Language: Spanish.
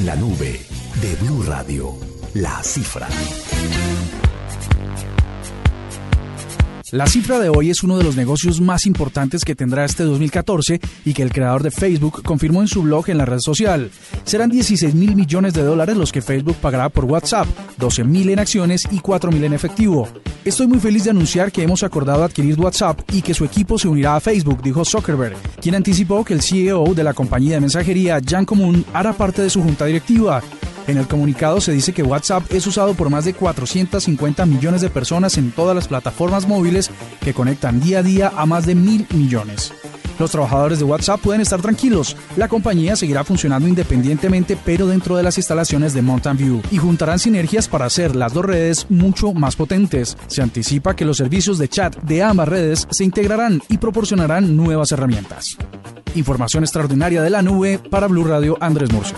En la nube de Blue Radio, la cifra. La cifra de hoy es uno de los negocios más importantes que tendrá este 2014 y que el creador de Facebook confirmó en su blog en la red social. Serán 16 mil millones de dólares los que Facebook pagará por WhatsApp, 12 mil en acciones y 4 mil en efectivo. Estoy muy feliz de anunciar que hemos acordado adquirir WhatsApp y que su equipo se unirá a Facebook, dijo Zuckerberg, quien anticipó que el CEO de la compañía de mensajería, Jan Común, hará parte de su junta directiva. En el comunicado se dice que WhatsApp es usado por más de 450 millones de personas en todas las plataformas móviles que conectan día a día a más de mil millones. Los trabajadores de WhatsApp pueden estar tranquilos. La compañía seguirá funcionando independientemente, pero dentro de las instalaciones de Mountain View y juntarán sinergias para hacer las dos redes mucho más potentes. Se anticipa que los servicios de chat de ambas redes se integrarán y proporcionarán nuevas herramientas. Información extraordinaria de la nube para Blue Radio Andrés Murcia.